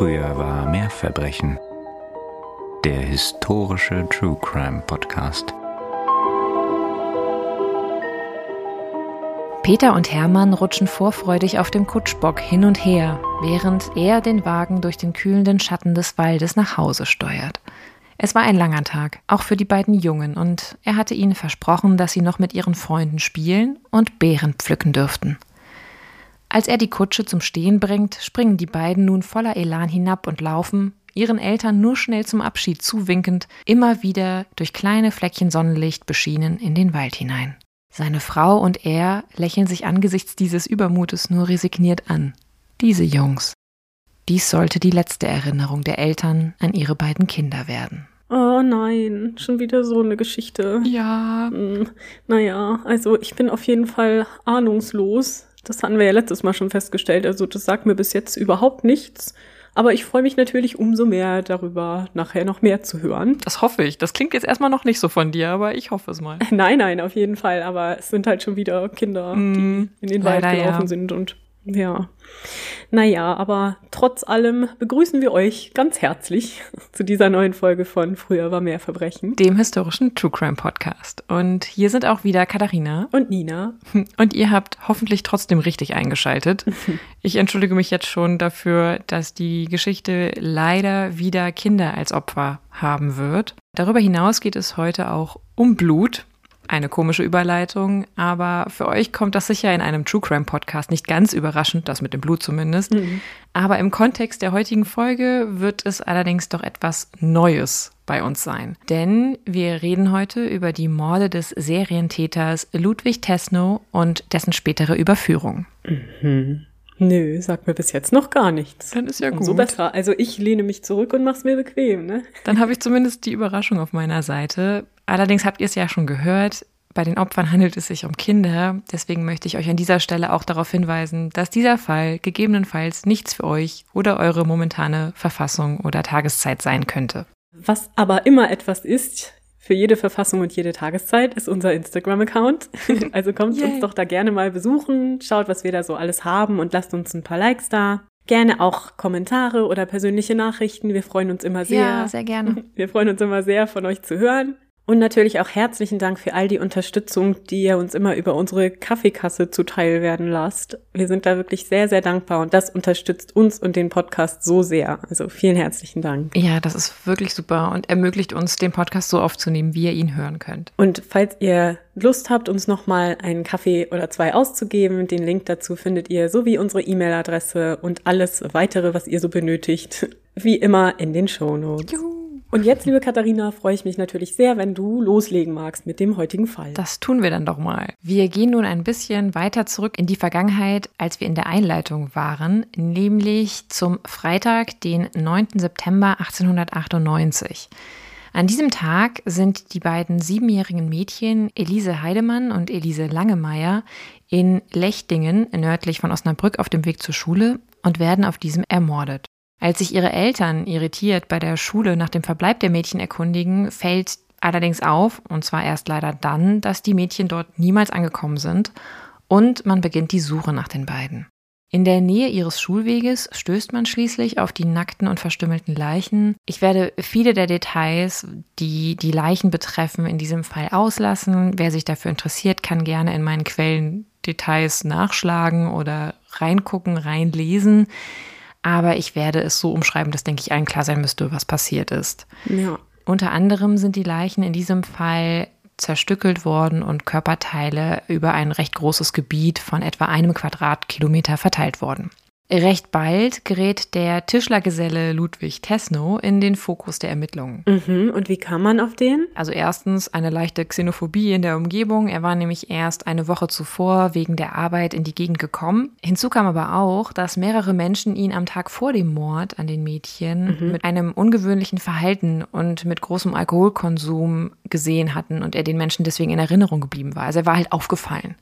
Früher war mehr Verbrechen. Der historische True Crime Podcast. Peter und Hermann rutschen vorfreudig auf dem Kutschbock hin und her, während er den Wagen durch den kühlenden Schatten des Waldes nach Hause steuert. Es war ein langer Tag, auch für die beiden Jungen, und er hatte ihnen versprochen, dass sie noch mit ihren Freunden spielen und Beeren pflücken dürften. Als er die Kutsche zum Stehen bringt, springen die beiden nun voller Elan hinab und laufen, ihren Eltern nur schnell zum Abschied zuwinkend, immer wieder durch kleine Fleckchen Sonnenlicht beschienen in den Wald hinein. Seine Frau und er lächeln sich angesichts dieses Übermutes nur resigniert an. Diese Jungs. Dies sollte die letzte Erinnerung der Eltern an ihre beiden Kinder werden. Oh nein, schon wieder so eine Geschichte. Ja. Hm, naja, also ich bin auf jeden Fall ahnungslos, das hatten wir ja letztes Mal schon festgestellt. Also das sagt mir bis jetzt überhaupt nichts. Aber ich freue mich natürlich umso mehr darüber, nachher noch mehr zu hören. Das hoffe ich. Das klingt jetzt erstmal noch nicht so von dir, aber ich hoffe es mal. Nein, nein, auf jeden Fall. Aber es sind halt schon wieder Kinder, mm, die in den Wald gelaufen ja. sind und ja. Naja, aber trotz allem begrüßen wir euch ganz herzlich zu dieser neuen Folge von Früher war mehr Verbrechen. Dem historischen True Crime Podcast. Und hier sind auch wieder Katharina. Und Nina. Und ihr habt hoffentlich trotzdem richtig eingeschaltet. Ich entschuldige mich jetzt schon dafür, dass die Geschichte leider wieder Kinder als Opfer haben wird. Darüber hinaus geht es heute auch um Blut eine komische Überleitung, aber für euch kommt das sicher in einem True Crime Podcast nicht ganz überraschend, das mit dem Blut zumindest. Mhm. Aber im Kontext der heutigen Folge wird es allerdings doch etwas Neues bei uns sein. Denn wir reden heute über die Morde des Serientäters Ludwig Tesno und dessen spätere Überführung. Mhm. Nö, sagt mir bis jetzt noch gar nichts. Dann ist ja gut. So besser. Also ich lehne mich zurück und mach's mir bequem, ne? Dann habe ich zumindest die Überraschung auf meiner Seite. Allerdings habt ihr es ja schon gehört. Bei den Opfern handelt es sich um Kinder. Deswegen möchte ich euch an dieser Stelle auch darauf hinweisen, dass dieser Fall gegebenenfalls nichts für euch oder eure momentane Verfassung oder Tageszeit sein könnte. Was aber immer etwas ist, für jede Verfassung und jede Tageszeit ist unser Instagram-Account. Also kommt yeah. uns doch da gerne mal besuchen, schaut, was wir da so alles haben und lasst uns ein paar Likes da. Gerne auch Kommentare oder persönliche Nachrichten. Wir freuen uns immer sehr. Ja, sehr gerne. Wir freuen uns immer sehr, von euch zu hören. Und natürlich auch herzlichen Dank für all die Unterstützung, die ihr uns immer über unsere Kaffeekasse zuteil werden lasst. Wir sind da wirklich sehr, sehr dankbar und das unterstützt uns und den Podcast so sehr. Also vielen herzlichen Dank. Ja, das ist wirklich super und ermöglicht uns, den Podcast so aufzunehmen, wie ihr ihn hören könnt. Und falls ihr Lust habt, uns nochmal einen Kaffee oder zwei auszugeben, den Link dazu findet ihr sowie unsere E-Mail-Adresse und alles weitere, was ihr so benötigt, wie immer in den Show Notes. Juhu. Und jetzt, liebe Katharina, freue ich mich natürlich sehr, wenn du loslegen magst mit dem heutigen Fall. Das tun wir dann doch mal. Wir gehen nun ein bisschen weiter zurück in die Vergangenheit, als wir in der Einleitung waren, nämlich zum Freitag, den 9. September 1898. An diesem Tag sind die beiden siebenjährigen Mädchen Elise Heidemann und Elise Langemeier in Lechtingen nördlich von Osnabrück auf dem Weg zur Schule und werden auf diesem ermordet. Als sich ihre Eltern irritiert bei der Schule nach dem Verbleib der Mädchen erkundigen, fällt allerdings auf, und zwar erst leider dann, dass die Mädchen dort niemals angekommen sind und man beginnt die Suche nach den beiden. In der Nähe ihres Schulweges stößt man schließlich auf die nackten und verstümmelten Leichen. Ich werde viele der Details, die die Leichen betreffen, in diesem Fall auslassen. Wer sich dafür interessiert, kann gerne in meinen Quellen Details nachschlagen oder reingucken, reinlesen. Aber ich werde es so umschreiben, dass, denke ich, allen klar sein müsste, was passiert ist. Ja. Unter anderem sind die Leichen in diesem Fall zerstückelt worden und Körperteile über ein recht großes Gebiet von etwa einem Quadratkilometer verteilt worden. Recht bald gerät der Tischlergeselle Ludwig Tesno in den Fokus der Ermittlungen. Mhm. Und wie kam man auf den? Also erstens eine leichte Xenophobie in der Umgebung. Er war nämlich erst eine Woche zuvor wegen der Arbeit in die Gegend gekommen. Hinzu kam aber auch, dass mehrere Menschen ihn am Tag vor dem Mord an den Mädchen mhm. mit einem ungewöhnlichen Verhalten und mit großem Alkoholkonsum gesehen hatten und er den Menschen deswegen in Erinnerung geblieben war. Also er war halt aufgefallen.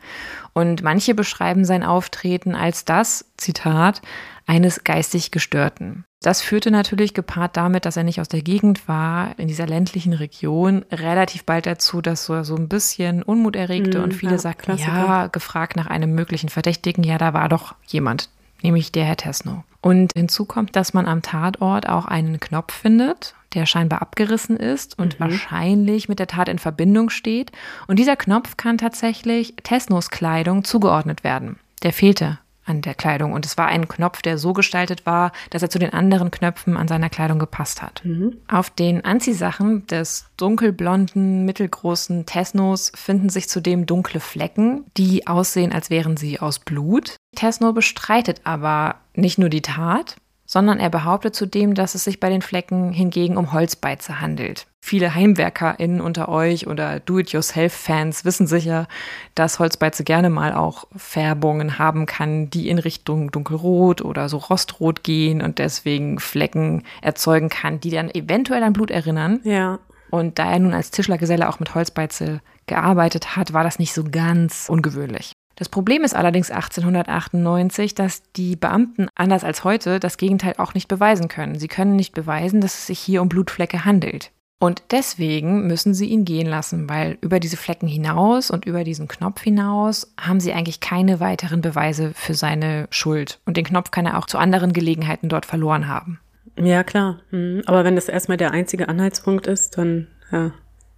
Und manche beschreiben sein Auftreten als das, Zitat, eines geistig Gestörten. Das führte natürlich gepaart damit, dass er nicht aus der Gegend war, in dieser ländlichen Region, relativ bald dazu, dass so, so ein bisschen Unmut erregte mm, und viele ja, sagten, Klassiker. ja, gefragt nach einem möglichen Verdächtigen, ja, da war doch jemand, nämlich der Herr Tesno. Und hinzu kommt, dass man am Tatort auch einen Knopf findet, der scheinbar abgerissen ist und mhm. wahrscheinlich mit der Tat in Verbindung steht. Und dieser Knopf kann tatsächlich Tesnos Kleidung zugeordnet werden. Der fehlte an der Kleidung. Und es war ein Knopf, der so gestaltet war, dass er zu den anderen Knöpfen an seiner Kleidung gepasst hat. Mhm. Auf den Anziehsachen des dunkelblonden, mittelgroßen Tesnos finden sich zudem dunkle Flecken, die aussehen, als wären sie aus Blut. Tesno bestreitet aber nicht nur die Tat, sondern er behauptet zudem, dass es sich bei den Flecken hingegen um Holzbeize handelt. Viele HeimwerkerInnen unter euch oder Do-it-yourself-Fans wissen sicher, dass Holzbeize gerne mal auch Färbungen haben kann, die in Richtung dunkelrot oder so rostrot gehen und deswegen Flecken erzeugen kann, die dann eventuell an Blut erinnern. Ja. Und da er nun als Tischlergeselle auch mit Holzbeize gearbeitet hat, war das nicht so ganz ungewöhnlich. Das Problem ist allerdings 1898, dass die Beamten, anders als heute, das Gegenteil auch nicht beweisen können. Sie können nicht beweisen, dass es sich hier um Blutflecke handelt. Und deswegen müssen sie ihn gehen lassen, weil über diese Flecken hinaus und über diesen Knopf hinaus haben sie eigentlich keine weiteren Beweise für seine Schuld. Und den Knopf kann er auch zu anderen Gelegenheiten dort verloren haben. Ja, klar. Hm, aber wenn das erstmal der einzige Anhaltspunkt ist, dann ja,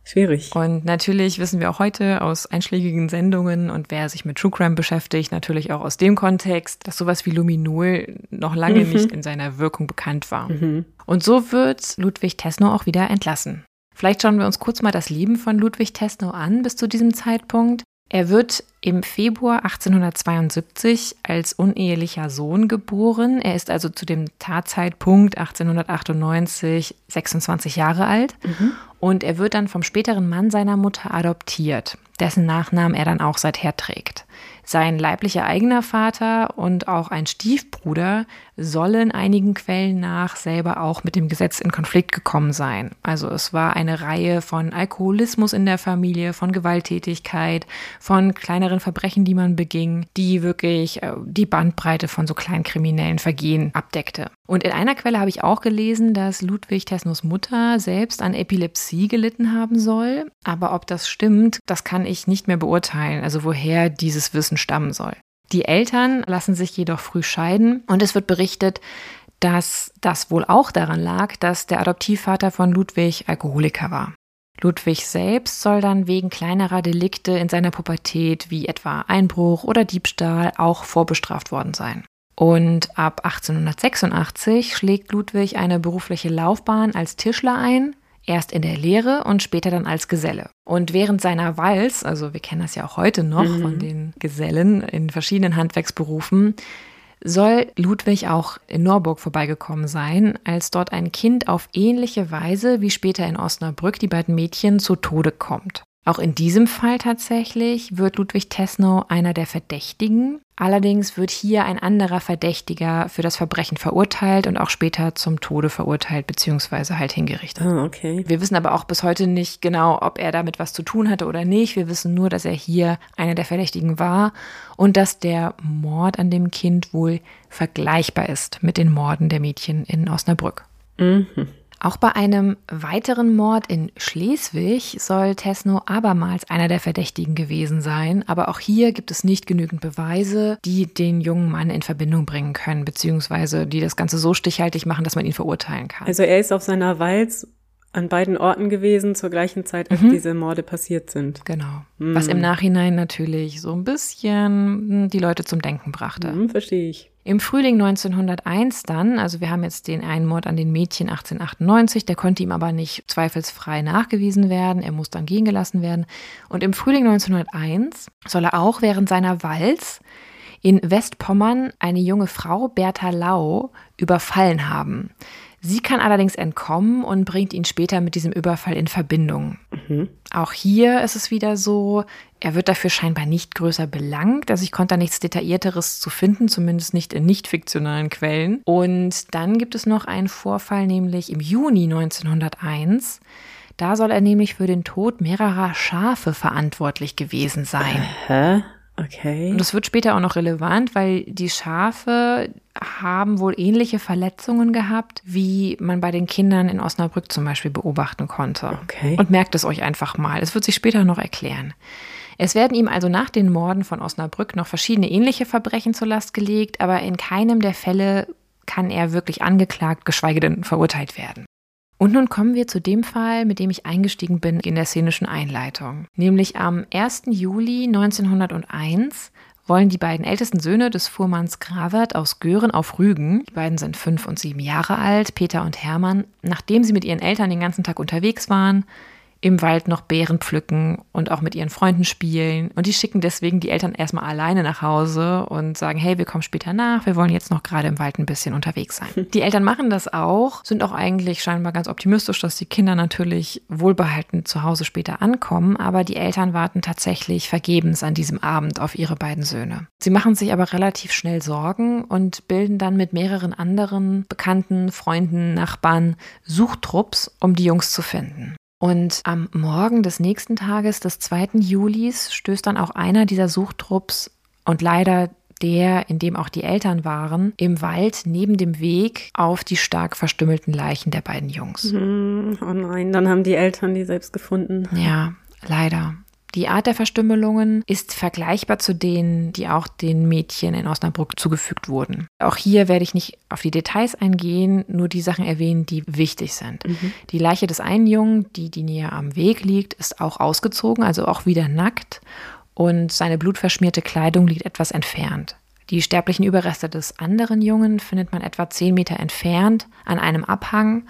Schwierig. Und natürlich wissen wir auch heute aus einschlägigen Sendungen und wer sich mit True Crime beschäftigt, natürlich auch aus dem Kontext, dass sowas wie Luminol noch lange mhm. nicht in seiner Wirkung bekannt war. Mhm. Und so wird Ludwig Tesno auch wieder entlassen. Vielleicht schauen wir uns kurz mal das Leben von Ludwig Tesno an bis zu diesem Zeitpunkt. Er wird im Februar 1872 als unehelicher Sohn geboren. Er ist also zu dem Tatzeitpunkt 1898 26 Jahre alt. Mhm. Und er wird dann vom späteren Mann seiner Mutter adoptiert, dessen Nachnamen er dann auch seither trägt. Sein leiblicher eigener Vater und auch ein Stiefbruder sollen einigen Quellen nach selber auch mit dem Gesetz in Konflikt gekommen sein. Also es war eine Reihe von Alkoholismus in der Familie, von Gewalttätigkeit, von kleineren Verbrechen, die man beging, die wirklich äh, die Bandbreite von so kleinen kriminellen Vergehen abdeckte. Und in einer Quelle habe ich auch gelesen, dass Ludwig Tesnos Mutter selbst an Epilepsie gelitten haben soll. Aber ob das stimmt, das kann ich nicht mehr beurteilen. Also woher dieses Wissen stammen soll. Die Eltern lassen sich jedoch früh scheiden und es wird berichtet, dass das wohl auch daran lag, dass der Adoptivvater von Ludwig Alkoholiker war. Ludwig selbst soll dann wegen kleinerer Delikte in seiner Pubertät wie etwa Einbruch oder Diebstahl auch vorbestraft worden sein. Und ab 1886 schlägt Ludwig eine berufliche Laufbahn als Tischler ein, Erst in der Lehre und später dann als Geselle. Und während seiner Walz, also wir kennen das ja auch heute noch mhm. von den Gesellen in verschiedenen Handwerksberufen, soll Ludwig auch in Norburg vorbeigekommen sein, als dort ein Kind auf ähnliche Weise wie später in Osnabrück die beiden Mädchen zu Tode kommt. Auch in diesem Fall tatsächlich wird Ludwig Tesno einer der Verdächtigen. Allerdings wird hier ein anderer Verdächtiger für das Verbrechen verurteilt und auch später zum Tode verurteilt bzw. halt hingerichtet. Ah, okay. Wir wissen aber auch bis heute nicht genau, ob er damit was zu tun hatte oder nicht. Wir wissen nur, dass er hier einer der Verdächtigen war und dass der Mord an dem Kind wohl vergleichbar ist mit den Morden der Mädchen in Osnabrück. Mhm. Auch bei einem weiteren Mord in Schleswig soll Tesno abermals einer der Verdächtigen gewesen sein, aber auch hier gibt es nicht genügend Beweise, die den jungen Mann in Verbindung bringen können, beziehungsweise die das Ganze so stichhaltig machen, dass man ihn verurteilen kann. Also er ist auf seiner Walz an beiden Orten gewesen zur gleichen Zeit, als mhm. diese Morde passiert sind. Genau. Mhm. Was im Nachhinein natürlich so ein bisschen die Leute zum Denken brachte. Mhm, verstehe ich. Im Frühling 1901 dann, also wir haben jetzt den einen Mord an den Mädchen 1898, der konnte ihm aber nicht zweifelsfrei nachgewiesen werden, er muss dann gehen gelassen werden. Und im Frühling 1901 soll er auch während seiner Walz in Westpommern eine junge Frau, Bertha Lau, überfallen haben. Sie kann allerdings entkommen und bringt ihn später mit diesem Überfall in Verbindung. Mhm. Auch hier ist es wieder so, er wird dafür scheinbar nicht größer belangt. Also ich konnte da nichts Detaillierteres zu finden, zumindest nicht in nicht fiktionalen Quellen. Und dann gibt es noch einen Vorfall, nämlich im Juni 1901. Da soll er nämlich für den Tod mehrerer Schafe verantwortlich gewesen sein. Hä? Okay. Und das wird später auch noch relevant, weil die Schafe haben wohl ähnliche Verletzungen gehabt, wie man bei den Kindern in Osnabrück zum Beispiel beobachten konnte. Okay. Und merkt es euch einfach mal. Es wird sich später noch erklären. Es werden ihm also nach den Morden von Osnabrück noch verschiedene ähnliche Verbrechen zur Last gelegt, aber in keinem der Fälle kann er wirklich angeklagt, geschweige denn verurteilt werden. Und nun kommen wir zu dem Fall, mit dem ich eingestiegen bin in der szenischen Einleitung. Nämlich am 1. Juli 1901 wollen die beiden ältesten Söhne des Fuhrmanns Gravert aus Göhren auf Rügen, die beiden sind fünf und sieben Jahre alt, Peter und Hermann, nachdem sie mit ihren Eltern den ganzen Tag unterwegs waren, im Wald noch Beeren pflücken und auch mit ihren Freunden spielen. Und die schicken deswegen die Eltern erstmal alleine nach Hause und sagen, hey, wir kommen später nach, wir wollen jetzt noch gerade im Wald ein bisschen unterwegs sein. Die Eltern machen das auch, sind auch eigentlich scheinbar ganz optimistisch, dass die Kinder natürlich wohlbehalten zu Hause später ankommen, aber die Eltern warten tatsächlich vergebens an diesem Abend auf ihre beiden Söhne. Sie machen sich aber relativ schnell Sorgen und bilden dann mit mehreren anderen Bekannten, Freunden, Nachbarn Suchtrupps, um die Jungs zu finden. Und am Morgen des nächsten Tages, des 2. Julis, stößt dann auch einer dieser Suchtrupps und leider der, in dem auch die Eltern waren, im Wald neben dem Weg auf die stark verstümmelten Leichen der beiden Jungs. Hm, oh nein, dann haben die Eltern die selbst gefunden. Ja, leider. Die Art der Verstümmelungen ist vergleichbar zu denen, die auch den Mädchen in Osnabrück zugefügt wurden. Auch hier werde ich nicht auf die Details eingehen, nur die Sachen erwähnen, die wichtig sind. Mhm. Die Leiche des einen Jungen, die, die näher am Weg liegt, ist auch ausgezogen, also auch wieder nackt und seine blutverschmierte Kleidung liegt etwas entfernt. Die sterblichen Überreste des anderen Jungen findet man etwa zehn Meter entfernt an einem Abhang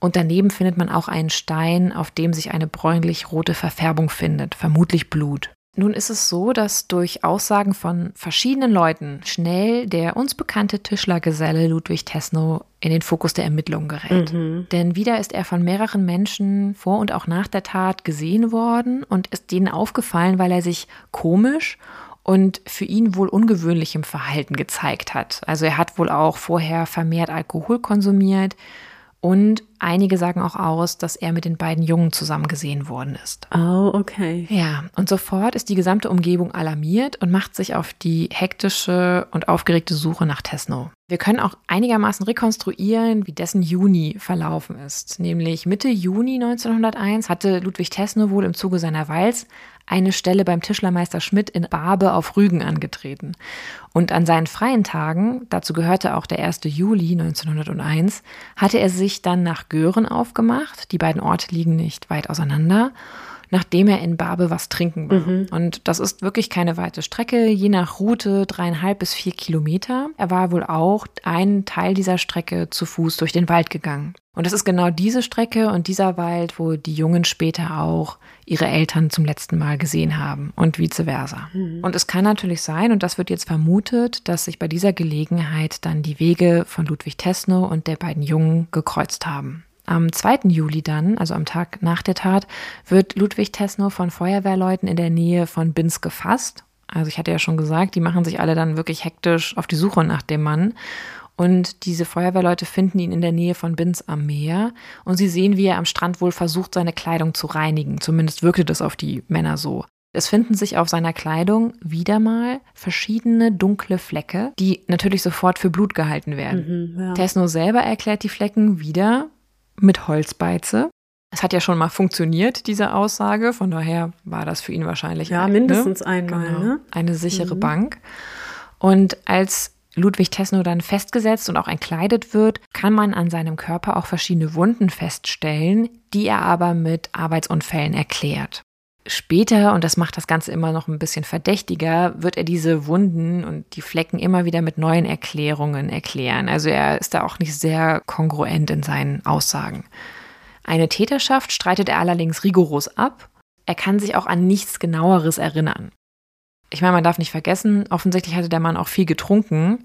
und daneben findet man auch einen Stein, auf dem sich eine bräunlich-rote Verfärbung findet, vermutlich Blut. Nun ist es so, dass durch Aussagen von verschiedenen Leuten schnell der uns bekannte Tischlergeselle Ludwig Tesno in den Fokus der Ermittlungen gerät. Mhm. Denn wieder ist er von mehreren Menschen vor und auch nach der Tat gesehen worden und ist denen aufgefallen, weil er sich komisch und für ihn wohl ungewöhnlichem Verhalten gezeigt hat. Also er hat wohl auch vorher vermehrt Alkohol konsumiert und einige sagen auch aus, dass er mit den beiden Jungen zusammen gesehen worden ist. Oh, okay. Ja, und sofort ist die gesamte Umgebung alarmiert und macht sich auf die hektische und aufgeregte Suche nach Tesno. Wir können auch einigermaßen rekonstruieren, wie dessen Juni verlaufen ist. Nämlich Mitte Juni 1901 hatte Ludwig Tesno wohl im Zuge seiner Walz eine Stelle beim Tischlermeister Schmidt in Barbe auf Rügen angetreten. Und an seinen freien Tagen, dazu gehörte auch der 1. Juli 1901, hatte er sich dann nach Göhren aufgemacht. Die beiden Orte liegen nicht weit auseinander nachdem er in Barbe was trinken war. Mhm. Und das ist wirklich keine weite Strecke, je nach Route dreieinhalb bis vier Kilometer. Er war wohl auch einen Teil dieser Strecke zu Fuß durch den Wald gegangen. Und das ist genau diese Strecke und dieser Wald, wo die Jungen später auch ihre Eltern zum letzten Mal gesehen haben und vice versa. Mhm. Und es kann natürlich sein, und das wird jetzt vermutet, dass sich bei dieser Gelegenheit dann die Wege von Ludwig Tesno und der beiden Jungen gekreuzt haben. Am 2. Juli dann, also am Tag nach der Tat, wird Ludwig Tesno von Feuerwehrleuten in der Nähe von Binz gefasst. Also ich hatte ja schon gesagt, die machen sich alle dann wirklich hektisch auf die Suche nach dem Mann. Und diese Feuerwehrleute finden ihn in der Nähe von Binz am Meer und sie sehen, wie er am Strand wohl versucht, seine Kleidung zu reinigen. Zumindest wirkte das auf die Männer so. Es finden sich auf seiner Kleidung wieder mal verschiedene dunkle Flecke, die natürlich sofort für Blut gehalten werden. Mhm, ja. Tesno selber erklärt die Flecken wieder mit Holzbeize. Es hat ja schon mal funktioniert, diese Aussage. Von daher war das für ihn wahrscheinlich ja, mindestens ne? einmal genau, ne? eine sichere mhm. Bank. Und als Ludwig Tesno dann festgesetzt und auch entkleidet wird, kann man an seinem Körper auch verschiedene Wunden feststellen, die er aber mit Arbeitsunfällen erklärt. Später, und das macht das Ganze immer noch ein bisschen verdächtiger, wird er diese Wunden und die Flecken immer wieder mit neuen Erklärungen erklären. Also er ist da auch nicht sehr kongruent in seinen Aussagen. Eine Täterschaft streitet er allerdings rigoros ab. Er kann sich auch an nichts genaueres erinnern. Ich meine, man darf nicht vergessen, offensichtlich hatte der Mann auch viel getrunken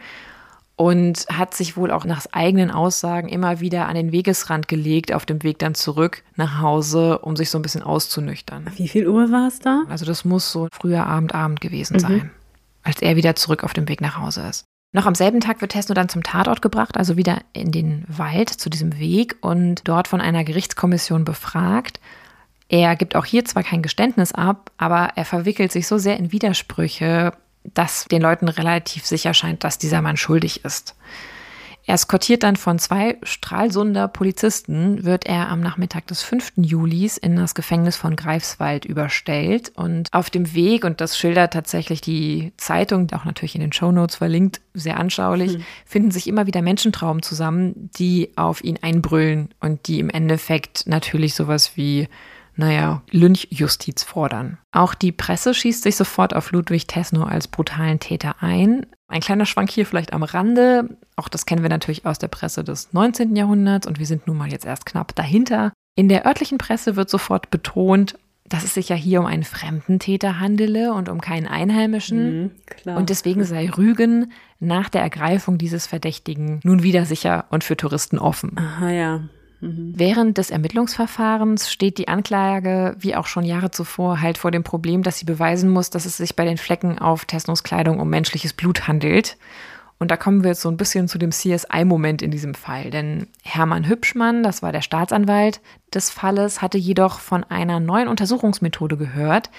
und hat sich wohl auch nach eigenen Aussagen immer wieder an den Wegesrand gelegt, auf dem Weg dann zurück nach Hause, um sich so ein bisschen auszunüchtern. Wie viel Uhr war es da? Also das muss so früher Abend, Abend gewesen mhm. sein, als er wieder zurück auf dem Weg nach Hause ist. Noch am selben Tag wird Tesno dann zum Tatort gebracht, also wieder in den Wald zu diesem Weg und dort von einer Gerichtskommission befragt. Er gibt auch hier zwar kein Geständnis ab, aber er verwickelt sich so sehr in Widersprüche, dass den Leuten relativ sicher scheint, dass dieser Mann schuldig ist. Eskortiert dann von zwei Stralsunder Polizisten wird er am Nachmittag des 5. Julis in das Gefängnis von Greifswald überstellt. Und auf dem Weg, und das schildert tatsächlich die Zeitung, auch natürlich in den Shownotes verlinkt, sehr anschaulich, mhm. finden sich immer wieder Menschentrauben zusammen, die auf ihn einbrüllen und die im Endeffekt natürlich sowas wie naja, Lynchjustiz fordern. Auch die Presse schießt sich sofort auf Ludwig Tesno als brutalen Täter ein. Ein kleiner Schwank hier vielleicht am Rande. Auch das kennen wir natürlich aus der Presse des 19. Jahrhunderts und wir sind nun mal jetzt erst knapp dahinter. In der örtlichen Presse wird sofort betont, dass es sich ja hier um einen fremden Täter handele und um keinen Einheimischen. Mhm, und deswegen sei Rügen nach der Ergreifung dieses Verdächtigen nun wieder sicher und für Touristen offen. Aha, ja. Mhm. Während des Ermittlungsverfahrens steht die Anklage, wie auch schon Jahre zuvor, halt vor dem Problem, dass sie beweisen muss, dass es sich bei den Flecken auf Tesnos Kleidung um menschliches Blut handelt. Und da kommen wir jetzt so ein bisschen zu dem CSI-Moment in diesem Fall. Denn Hermann Hübschmann, das war der Staatsanwalt des Falles, hatte jedoch von einer neuen Untersuchungsmethode gehört,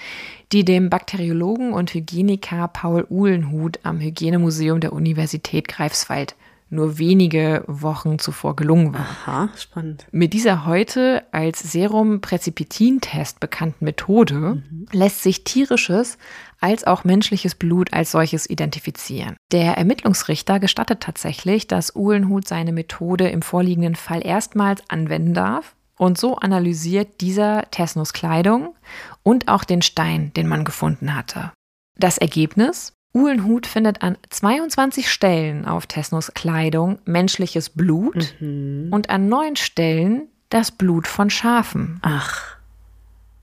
die dem Bakteriologen und Hygieniker Paul Uhlenhut am Hygienemuseum der Universität Greifswald nur wenige Wochen zuvor gelungen war. Aha, spannend. Mit dieser heute als Serum-Präzipitin-Test bekannten Methode mhm. lässt sich tierisches als auch menschliches Blut als solches identifizieren. Der Ermittlungsrichter gestattet tatsächlich, dass Uhlenhut seine Methode im vorliegenden Fall erstmals anwenden darf. Und so analysiert dieser Tesnos Kleidung und auch den Stein, den man gefunden hatte. Das Ergebnis? Uhlenhut findet an 22 Stellen auf Tesnos Kleidung menschliches Blut mhm. und an neun Stellen das Blut von Schafen. Ach.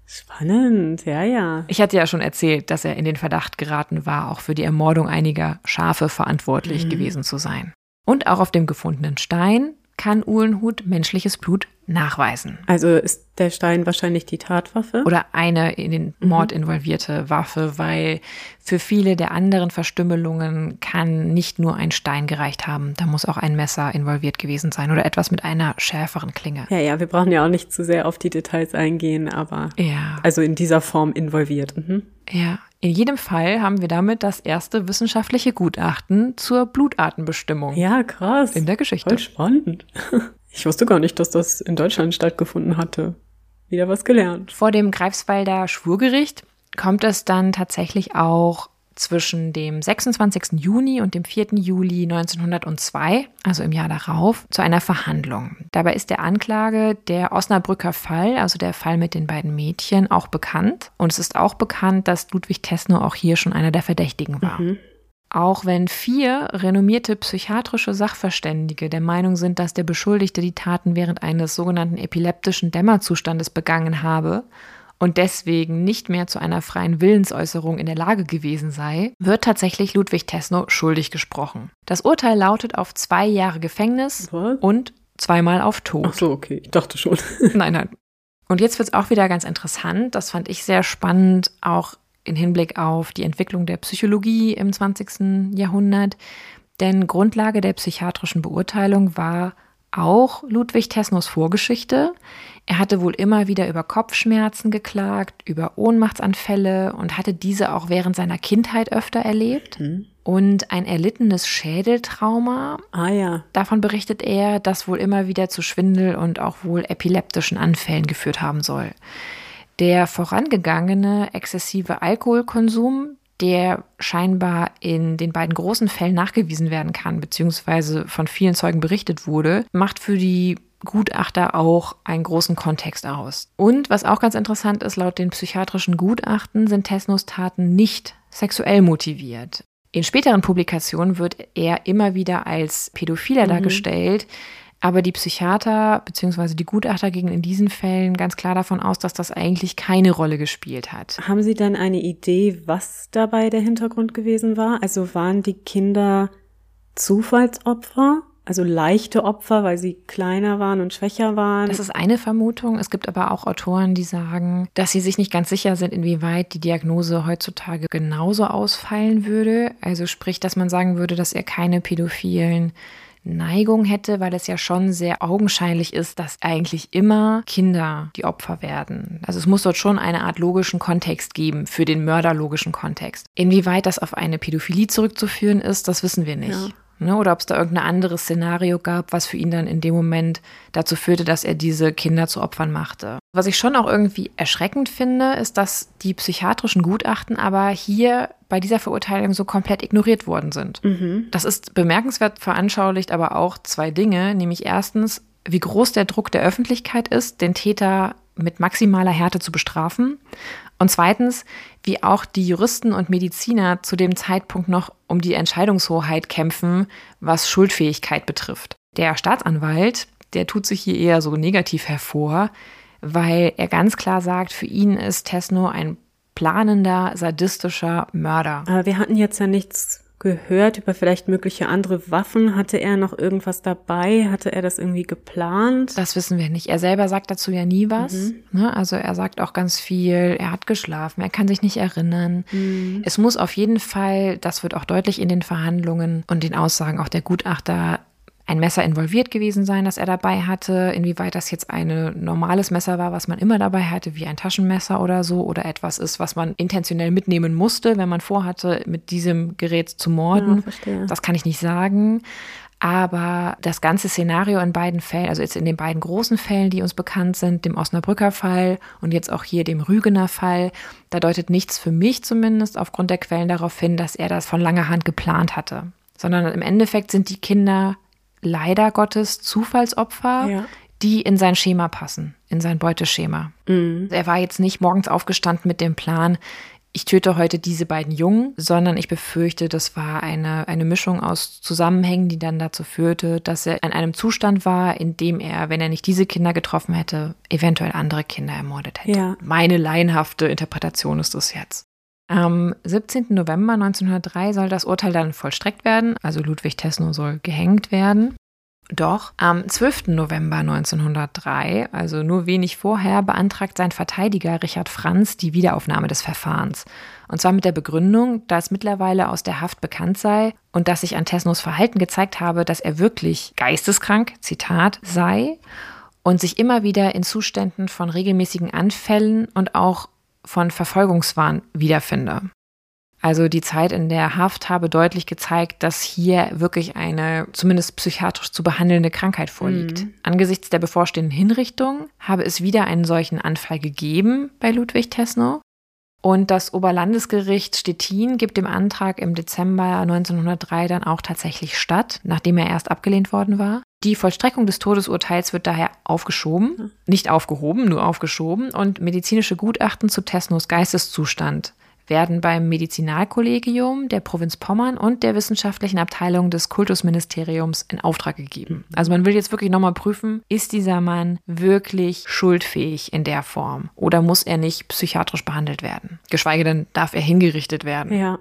Spannend, ja, ja. Ich hatte ja schon erzählt, dass er in den Verdacht geraten war, auch für die Ermordung einiger Schafe verantwortlich mhm. gewesen zu sein. Und auch auf dem gefundenen Stein kann Uhlenhut menschliches Blut nachweisen. Also ist der Stein wahrscheinlich die Tatwaffe? Oder eine in den mhm. Mord involvierte Waffe, weil für viele der anderen Verstümmelungen kann nicht nur ein Stein gereicht haben. Da muss auch ein Messer involviert gewesen sein oder etwas mit einer schärferen Klinge. Ja, ja, wir brauchen ja auch nicht zu sehr auf die Details eingehen, aber ja. also in dieser Form involviert. Mhm. Ja, in jedem Fall haben wir damit das erste wissenschaftliche Gutachten zur Blutartenbestimmung. Ja, krass. In der Geschichte. Voll spannend. Ich wusste gar nicht, dass das in Deutschland stattgefunden hatte. Wieder was gelernt. Vor dem Greifswalder Schwurgericht kommt es dann tatsächlich auch zwischen dem 26. Juni und dem 4. Juli 1902, also im Jahr darauf, zu einer Verhandlung. Dabei ist der Anklage der Osnabrücker Fall, also der Fall mit den beiden Mädchen, auch bekannt. Und es ist auch bekannt, dass Ludwig Tessno auch hier schon einer der Verdächtigen war. Mhm. Auch wenn vier renommierte psychiatrische Sachverständige der Meinung sind, dass der Beschuldigte die Taten während eines sogenannten epileptischen Dämmerzustandes begangen habe und deswegen nicht mehr zu einer freien Willensäußerung in der Lage gewesen sei, wird tatsächlich Ludwig Tesno schuldig gesprochen. Das Urteil lautet auf zwei Jahre Gefängnis What? und zweimal auf Tod. Ach so, okay, ich dachte schon. nein, nein. Und jetzt wird es auch wieder ganz interessant. Das fand ich sehr spannend, auch in Hinblick auf die Entwicklung der Psychologie im 20. Jahrhundert. Denn Grundlage der psychiatrischen Beurteilung war auch Ludwig Tesnos Vorgeschichte. Er hatte wohl immer wieder über Kopfschmerzen geklagt, über Ohnmachtsanfälle und hatte diese auch während seiner Kindheit öfter erlebt. Mhm. Und ein erlittenes Schädeltrauma. Ah ja. Davon berichtet er, das wohl immer wieder zu Schwindel und auch wohl epileptischen Anfällen geführt haben soll. Der vorangegangene exzessive Alkoholkonsum, der scheinbar in den beiden großen Fällen nachgewiesen werden kann, beziehungsweise von vielen Zeugen berichtet wurde, macht für die Gutachter auch einen großen Kontext aus. Und was auch ganz interessant ist, laut den psychiatrischen Gutachten sind Tesnos Taten nicht sexuell motiviert. In späteren Publikationen wird er immer wieder als Pädophiler mhm. dargestellt, aber die Psychiater bzw. die Gutachter gingen in diesen Fällen ganz klar davon aus, dass das eigentlich keine Rolle gespielt hat. Haben Sie denn eine Idee, was dabei der Hintergrund gewesen war? Also waren die Kinder Zufallsopfer? Also leichte Opfer, weil sie kleiner waren und schwächer waren. Das ist eine Vermutung. Es gibt aber auch Autoren, die sagen, dass sie sich nicht ganz sicher sind, inwieweit die Diagnose heutzutage genauso ausfallen würde. Also sprich, dass man sagen würde, dass er keine pädophilen Neigung hätte, weil es ja schon sehr augenscheinlich ist, dass eigentlich immer Kinder die Opfer werden. Also es muss dort schon eine Art logischen Kontext geben für den mörderlogischen Kontext. Inwieweit das auf eine Pädophilie zurückzuführen ist, das wissen wir nicht. Ja. Ne? Oder ob es da irgendein anderes Szenario gab, was für ihn dann in dem Moment dazu führte, dass er diese Kinder zu Opfern machte. Was ich schon auch irgendwie erschreckend finde, ist, dass die psychiatrischen Gutachten aber hier bei dieser Verurteilung so komplett ignoriert worden sind. Mhm. Das ist bemerkenswert veranschaulicht aber auch zwei Dinge, nämlich erstens, wie groß der Druck der Öffentlichkeit ist, den Täter mit maximaler Härte zu bestrafen. Und zweitens, wie auch die Juristen und Mediziner zu dem Zeitpunkt noch um die Entscheidungshoheit kämpfen, was Schuldfähigkeit betrifft. Der Staatsanwalt, der tut sich hier eher so negativ hervor, weil er ganz klar sagt, für ihn ist Tesno ein planender, sadistischer Mörder. Aber wir hatten jetzt ja nichts gehört über vielleicht mögliche andere Waffen? Hatte er noch irgendwas dabei? Hatte er das irgendwie geplant? Das wissen wir nicht. Er selber sagt dazu ja nie was. Mhm. Ne? Also er sagt auch ganz viel, er hat geschlafen, er kann sich nicht erinnern. Mhm. Es muss auf jeden Fall, das wird auch deutlich in den Verhandlungen und den Aussagen auch der Gutachter, ein Messer involviert gewesen sein, das er dabei hatte. Inwieweit das jetzt ein normales Messer war, was man immer dabei hatte, wie ein Taschenmesser oder so, oder etwas ist, was man intentionell mitnehmen musste, wenn man vorhatte, mit diesem Gerät zu morden. Ja, das kann ich nicht sagen. Aber das ganze Szenario in beiden Fällen, also jetzt in den beiden großen Fällen, die uns bekannt sind, dem Osnabrücker Fall und jetzt auch hier dem Rügener Fall, da deutet nichts für mich zumindest aufgrund der Quellen darauf hin, dass er das von langer Hand geplant hatte. Sondern im Endeffekt sind die Kinder leider Gottes Zufallsopfer, ja. die in sein Schema passen, in sein Beuteschema. Mhm. Er war jetzt nicht morgens aufgestanden mit dem Plan, ich töte heute diese beiden Jungen, sondern ich befürchte, das war eine, eine Mischung aus Zusammenhängen, die dann dazu führte, dass er in einem Zustand war, in dem er, wenn er nicht diese Kinder getroffen hätte, eventuell andere Kinder ermordet hätte. Ja. Meine laienhafte Interpretation ist das jetzt. Am 17. November 1903 soll das Urteil dann vollstreckt werden, also Ludwig Tesno soll gehängt werden. Doch am 12. November 1903, also nur wenig vorher, beantragt sein Verteidiger Richard Franz die Wiederaufnahme des Verfahrens. Und zwar mit der Begründung, dass mittlerweile aus der Haft bekannt sei und dass sich an Tesnos Verhalten gezeigt habe, dass er wirklich geisteskrank, Zitat, sei und sich immer wieder in Zuständen von regelmäßigen Anfällen und auch von Verfolgungswahn wiederfinde. Also die Zeit in der Haft habe deutlich gezeigt, dass hier wirklich eine zumindest psychiatrisch zu behandelnde Krankheit vorliegt. Mhm. Angesichts der bevorstehenden Hinrichtung habe es wieder einen solchen Anfall gegeben bei Ludwig Tesno. Und das Oberlandesgericht Stettin gibt dem Antrag im Dezember 1903 dann auch tatsächlich statt, nachdem er erst abgelehnt worden war. Die Vollstreckung des Todesurteils wird daher aufgeschoben, nicht aufgehoben, nur aufgeschoben. Und medizinische Gutachten zu Tesnos Geisteszustand werden beim Medizinalkollegium der Provinz Pommern und der wissenschaftlichen Abteilung des Kultusministeriums in Auftrag gegeben. Also man will jetzt wirklich nochmal prüfen, ist dieser Mann wirklich schuldfähig in der Form oder muss er nicht psychiatrisch behandelt werden? Geschweige denn darf er hingerichtet werden. Ja.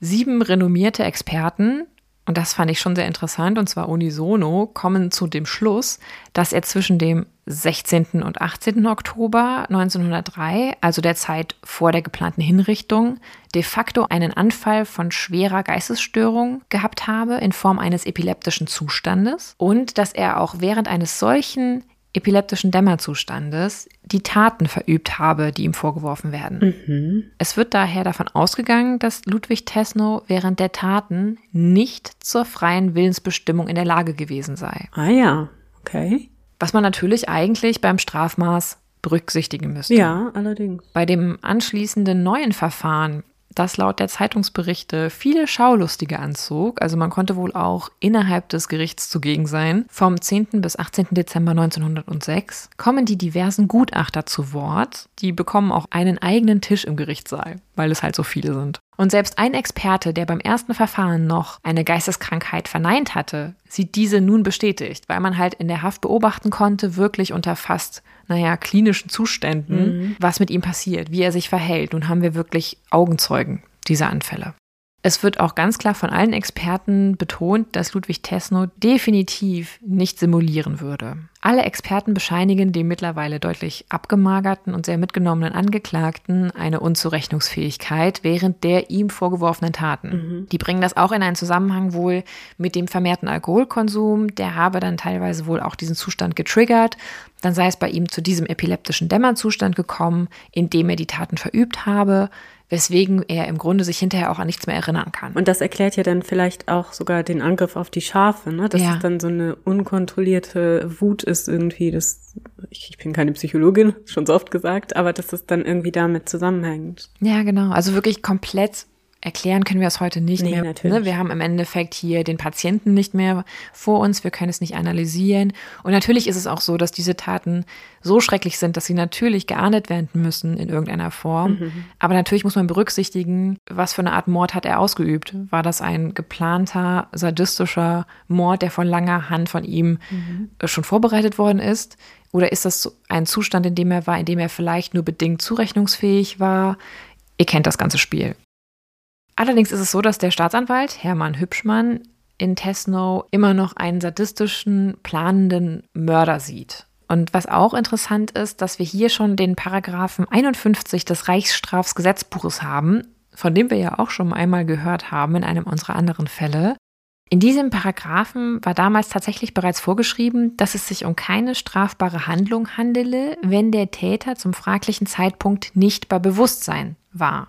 Sieben renommierte Experten und das fand ich schon sehr interessant, und zwar unisono, kommen zu dem Schluss, dass er zwischen dem 16. und 18. Oktober 1903, also der Zeit vor der geplanten Hinrichtung, de facto einen Anfall von schwerer Geistesstörung gehabt habe in Form eines epileptischen Zustandes und dass er auch während eines solchen epileptischen Dämmerzustandes die Taten verübt habe, die ihm vorgeworfen werden. Mhm. Es wird daher davon ausgegangen, dass Ludwig Tesno während der Taten nicht zur freien Willensbestimmung in der Lage gewesen sei. Ah ja, okay. Was man natürlich eigentlich beim Strafmaß berücksichtigen müsste. Ja, allerdings. Bei dem anschließenden neuen Verfahren das laut der Zeitungsberichte viele Schaulustige anzog, also man konnte wohl auch innerhalb des Gerichts zugegen sein, vom 10. bis 18. Dezember 1906 kommen die diversen Gutachter zu Wort, die bekommen auch einen eigenen Tisch im Gerichtssaal, weil es halt so viele sind. Und selbst ein Experte, der beim ersten Verfahren noch eine Geisteskrankheit verneint hatte, sieht diese nun bestätigt, weil man halt in der Haft beobachten konnte, wirklich unter fast naja, klinischen Zuständen, mhm. was mit ihm passiert, wie er sich verhält. Nun haben wir wirklich Augenzeugen dieser Anfälle. Es wird auch ganz klar von allen Experten betont, dass Ludwig Tesno definitiv nicht simulieren würde. Alle Experten bescheinigen dem mittlerweile deutlich abgemagerten und sehr mitgenommenen Angeklagten eine Unzurechnungsfähigkeit während der ihm vorgeworfenen Taten. Mhm. Die bringen das auch in einen Zusammenhang wohl mit dem vermehrten Alkoholkonsum. Der habe dann teilweise wohl auch diesen Zustand getriggert. Dann sei es bei ihm zu diesem epileptischen Dämmerzustand gekommen, in dem er die Taten verübt habe weswegen er im Grunde sich hinterher auch an nichts mehr erinnern kann. Und das erklärt ja dann vielleicht auch sogar den Angriff auf die Schafe, ne? Dass Ja. es dann so eine unkontrollierte Wut ist irgendwie. Das, ich, ich bin keine Psychologin, schon so oft gesagt, aber dass es dann irgendwie damit zusammenhängt. Ja, genau. Also wirklich komplett erklären können wir es heute nicht Nee, mehr. natürlich. Ne? Wir haben im Endeffekt hier den Patienten nicht mehr vor uns. Wir können es nicht analysieren. Und natürlich ist es auch so, dass diese Taten so schrecklich sind, dass sie natürlich geahndet werden müssen in irgendeiner Form. Mhm. Aber natürlich muss man berücksichtigen, was für eine Art Mord hat er ausgeübt. War das ein geplanter, sadistischer Mord, der von langer Hand von ihm Mhm. äh, schon vorbereitet worden ist? Oder ist das ein Zustand, in dem er war, in dem er vielleicht nur bedingt zurechnungsfähig war? Ihr kennt das ganze Spiel. Allerdings ist es so, dass der Staatsanwalt Hermann Hübschmann in Tesno immer noch einen sadistischen, planenden Mörder sieht. Und was auch interessant ist, dass wir hier schon den Paragraphen 51 des Reichsstrafgesetzbuches haben, von dem wir ja auch schon einmal gehört haben in einem unserer anderen Fälle. In diesem Paragraphen war damals tatsächlich bereits vorgeschrieben, dass es sich um keine strafbare Handlung handele, wenn der Täter zum fraglichen Zeitpunkt nicht bei Bewusstsein war.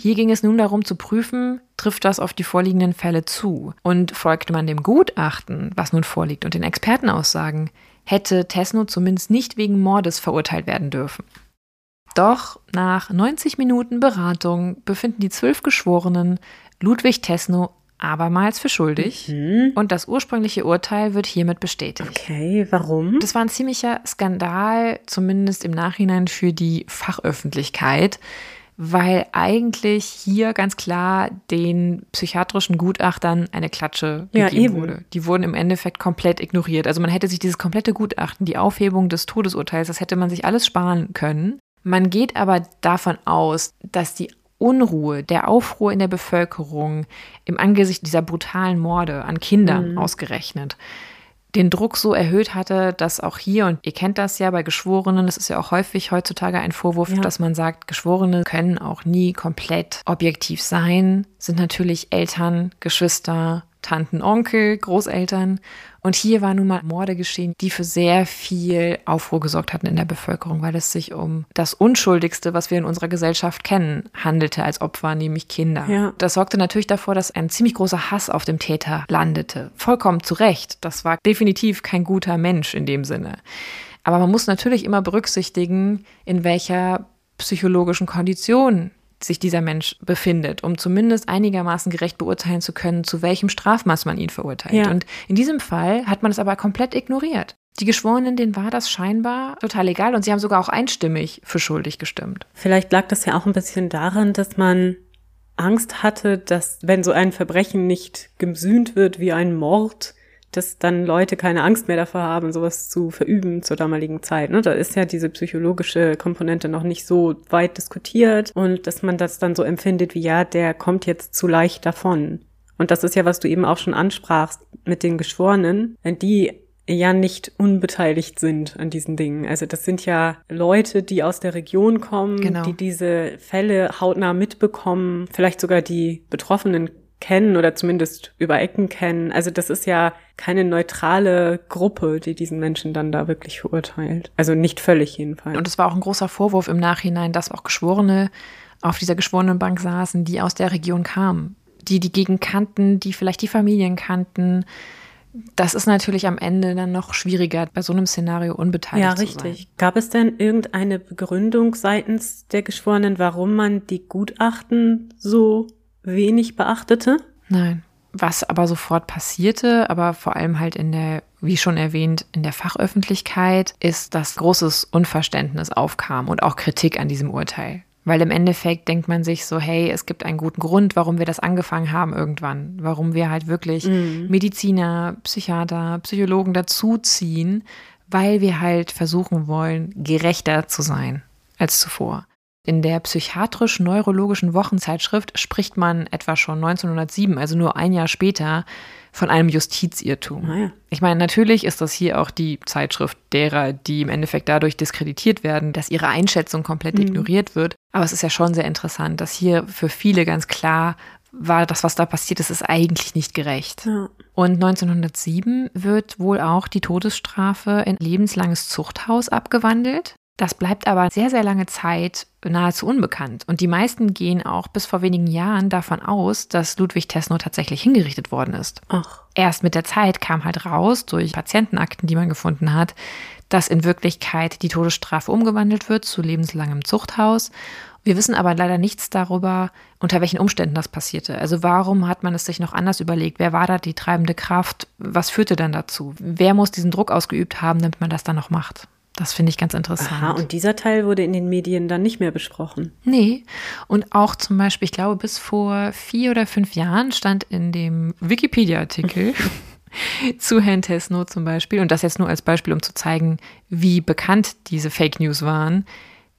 Hier ging es nun darum zu prüfen, trifft das auf die vorliegenden Fälle zu und folgte man dem Gutachten, was nun vorliegt und den Expertenaussagen, hätte Tesno zumindest nicht wegen Mordes verurteilt werden dürfen. Doch nach 90 Minuten Beratung befinden die zwölf Geschworenen Ludwig Tesno abermals für schuldig Hm? und das ursprüngliche Urteil wird hiermit bestätigt. Okay, warum? Das war ein ziemlicher Skandal, zumindest im Nachhinein für die Fachöffentlichkeit, weil eigentlich hier ganz klar den psychiatrischen Gutachtern eine Klatsche Ja, gegeben eben. wurde. Die wurden im Endeffekt komplett ignoriert. Also man hätte sich dieses komplette Gutachten, die Aufhebung des Todesurteils, das hätte man sich alles sparen können. Man geht aber davon aus, dass die Unruhe, der Aufruhr in der Bevölkerung im Angesicht dieser brutalen Morde an Kindern ausgerechnet, den Druck so erhöht hatte, dass auch hier, und ihr kennt das ja bei Geschworenen, das ist ja auch häufig heutzutage ein Vorwurf, Ja. dass man sagt, Geschworene können auch nie komplett objektiv sein, sind natürlich Eltern, Geschwister, Tanten, Onkel, Großeltern. Und hier war nun mal Morde geschehen, die für sehr viel Aufruhr gesorgt hatten in der Bevölkerung, weil es sich um das Unschuldigste, was wir in unserer Gesellschaft kennen, handelte als Opfer, nämlich Kinder. Ja. Das sorgte natürlich davor, dass ein ziemlich großer Hass auf dem Täter landete. Vollkommen zu Recht. Das war definitiv kein guter Mensch in dem Sinne. Aber man muss natürlich immer berücksichtigen, in welcher psychologischen Kondition sich dieser Mensch befindet, um zumindest einigermaßen gerecht beurteilen zu können, zu welchem Strafmaß man ihn verurteilt. Ja. Und in diesem Fall hat man es aber komplett ignoriert. Die Geschworenen, denen war das scheinbar total egal und sie haben sogar auch einstimmig für schuldig gestimmt. Vielleicht lag das ja auch ein bisschen daran, dass man Angst hatte, dass wenn so ein Verbrechen nicht gesühnt wird wie ein Mord, dass dann Leute keine Angst mehr davor haben, sowas zu verüben zur damaligen Zeit. Ne? Da ist ja diese psychologische Komponente noch nicht so weit diskutiert und dass man das dann so empfindet wie, ja, der kommt jetzt zu leicht davon. Und das ist ja, was du eben auch schon ansprachst mit den Geschworenen, wenn die ja nicht unbeteiligt sind an diesen Dingen. Also das sind ja Leute, die aus der Region kommen, Genau. die diese Fälle hautnah mitbekommen, vielleicht sogar die Betroffenen kennen oder zumindest über Ecken kennen. Also das ist ja keine neutrale Gruppe, die diesen Menschen dann da wirklich verurteilt. Also nicht völlig jedenfalls. Und es war auch ein großer Vorwurf im Nachhinein, dass auch Geschworene auf dieser Geschworenenbank saßen, die aus der Region kamen, die die Gegend kannten, die vielleicht die Familien kannten. Das ist natürlich am Ende dann noch schwieriger, bei so einem Szenario unbeteiligt ja, zu richtig. sein. Gab es denn irgendeine Begründung seitens der Geschworenen, warum man die Gutachten so wenig beachtete? Nein. Was aber sofort passierte, aber vor allem halt in der, wie schon erwähnt, in der Fachöffentlichkeit, ist, dass großes Unverständnis aufkam und auch Kritik an diesem Urteil. Weil im Endeffekt denkt man sich so, hey, es gibt einen guten Grund, warum wir das angefangen haben irgendwann. Warum wir halt wirklich Mediziner, Psychiater, Psychologen dazuziehen, weil wir halt versuchen wollen, gerechter zu sein als zuvor. In der psychiatrisch-neurologischen Wochenzeitschrift spricht man etwa schon 1907, also nur ein Jahr später, von einem Justizirrtum. Ah ja. Ich meine, natürlich ist das hier auch die Zeitschrift derer, die im Endeffekt dadurch diskreditiert werden, dass ihre Einschätzung komplett ignoriert wird. Aber es ist ja schon sehr interessant, dass hier für viele ganz klar war, das, was da passiert ist, ist eigentlich nicht gerecht. Ja. Und 1907 wird wohl auch die Todesstrafe in lebenslanges Zuchthaus abgewandelt. Das bleibt aber sehr, sehr lange Zeit nahezu unbekannt. Und die meisten gehen auch bis vor wenigen Jahren davon aus, dass Ludwig Tesno tatsächlich hingerichtet worden ist. Ach. Erst mit der Zeit kam halt raus, durch Patientenakten, die man gefunden hat, dass in Wirklichkeit die Todesstrafe umgewandelt wird zu lebenslangem Zuchthaus. Wir wissen aber leider nichts darüber, unter welchen Umständen das passierte. Also warum hat man es sich noch anders überlegt? Wer war da die treibende Kraft? Was führte dann dazu? Wer muss diesen Druck ausgeübt haben, damit man das dann noch macht? Das finde ich ganz interessant. Aha, und dieser Teil wurde in den Medien dann nicht mehr besprochen. Nee. Und auch zum Beispiel, ich glaube, bis vor vier oder fünf Jahren stand in dem Wikipedia-Artikel zu Herrn Tesno zum Beispiel, und das jetzt nur als Beispiel, um zu zeigen, wie bekannt diese Fake News waren,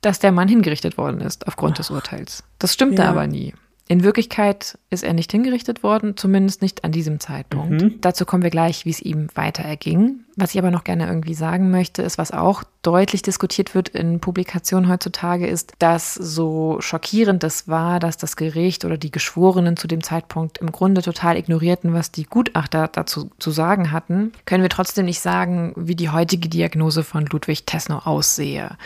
dass der Mann hingerichtet worden ist aufgrund Ach, des Urteils. Das stimmte ja. aber nie. In Wirklichkeit ist er nicht hingerichtet worden, zumindest nicht an diesem Zeitpunkt. Mhm. Dazu kommen wir gleich, wie es ihm weiter erging. Was ich aber noch gerne irgendwie sagen möchte, ist, was auch deutlich diskutiert wird in Publikationen heutzutage, ist, dass so schockierend das war, dass das Gericht oder die Geschworenen zu dem Zeitpunkt im Grunde total ignorierten, was die Gutachter dazu zu sagen hatten, können wir trotzdem nicht sagen, wie die heutige Diagnose von Ludwig Tesno aussehe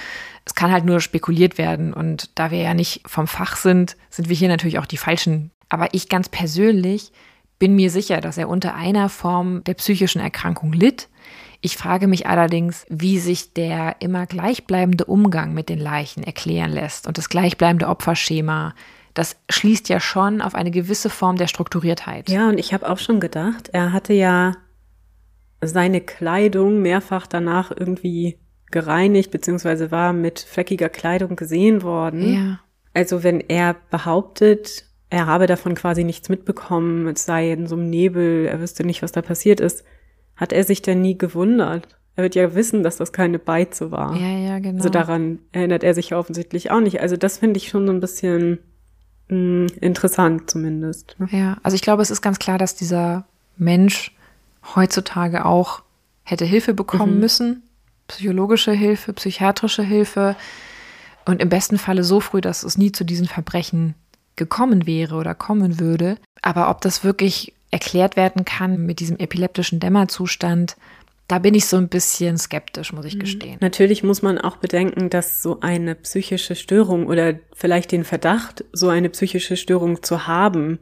es kann halt nur spekuliert werden. Und da wir ja nicht vom Fach sind, sind wir hier natürlich auch die Falschen. Aber ich ganz persönlich bin mir sicher, dass er unter einer Form der psychischen Erkrankung litt. Ich frage mich allerdings, wie sich der immer gleichbleibende Umgang mit den Leichen erklären lässt und das gleichbleibende Opferschema. Das schließt ja schon auf eine gewisse Form der Strukturiertheit. Ja, und ich habe auch schon gedacht, er hatte ja seine Kleidung mehrfach danach irgendwie gereinigt, beziehungsweise war mit fleckiger Kleidung gesehen worden. Ja. Also wenn er behauptet, er habe davon quasi nichts mitbekommen, es sei in so einem Nebel, er wüsste nicht, was da passiert ist, hat er sich denn nie gewundert. Er wird ja wissen, dass das keine Beize war. Ja, ja, genau. Also daran erinnert er sich ja offensichtlich auch nicht. Also das finde ich schon so ein bisschen mh, hm, interessant zumindest. Ne? Ja, also ich glaube, es ist ganz klar, dass dieser Mensch heutzutage auch hätte Hilfe bekommen mhm. müssen psychologische Hilfe, psychiatrische Hilfe und im besten Falle so früh, dass es nie zu diesen Verbrechen gekommen wäre oder kommen würde. Aber ob das wirklich erklärt werden kann mit diesem epileptischen Dämmerzustand, da bin ich so ein bisschen skeptisch, muss ich mhm. gestehen. Natürlich muss man auch bedenken, dass so eine psychische Störung oder vielleicht den Verdacht, so eine psychische Störung zu haben,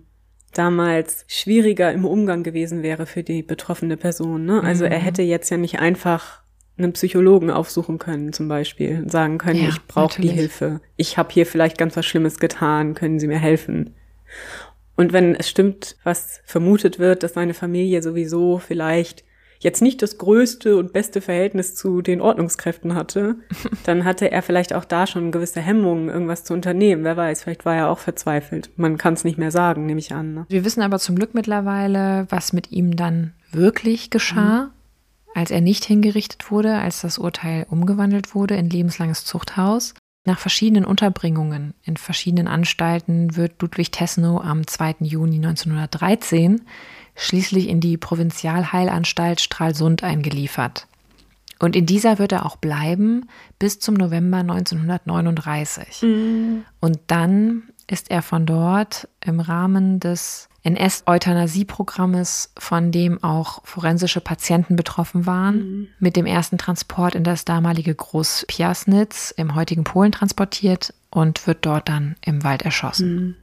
damals schwieriger im Umgang gewesen wäre für die betroffene Person. Ne? Also er mhm. hätte jetzt ja nicht einfach einen Psychologen aufsuchen können zum Beispiel und sagen können, ja, ich brauche die Hilfe. Ich habe hier vielleicht ganz was Schlimmes getan, können Sie mir helfen? Und wenn es stimmt, was vermutet wird, dass seine Familie sowieso vielleicht jetzt nicht das größte und beste Verhältnis zu den Ordnungskräften hatte, dann hatte er vielleicht auch da schon gewisse Hemmungen, irgendwas zu unternehmen. Wer weiß, vielleicht war er auch verzweifelt. Man kann es nicht mehr sagen, nehme ich an. Ne? Wir wissen aber zum Glück mittlerweile, was mit ihm dann wirklich geschah. Mhm als er nicht hingerichtet wurde, als das Urteil umgewandelt wurde in lebenslanges Zuchthaus. Nach verschiedenen Unterbringungen in verschiedenen Anstalten wird Ludwig Tesno am 2. Juni 1913 schließlich in die Provinzialheilanstalt Stralsund eingeliefert. Und in dieser wird er auch bleiben bis zum November 1939. Mhm. Und dann ist er von dort im Rahmen des NS-Euthanasie-Programmes, von dem auch forensische Patienten betroffen waren, mhm. mit dem ersten Transport in das damalige Groß Piasnitz im heutigen Polen transportiert und wird dort dann im Wald erschossen. Mhm.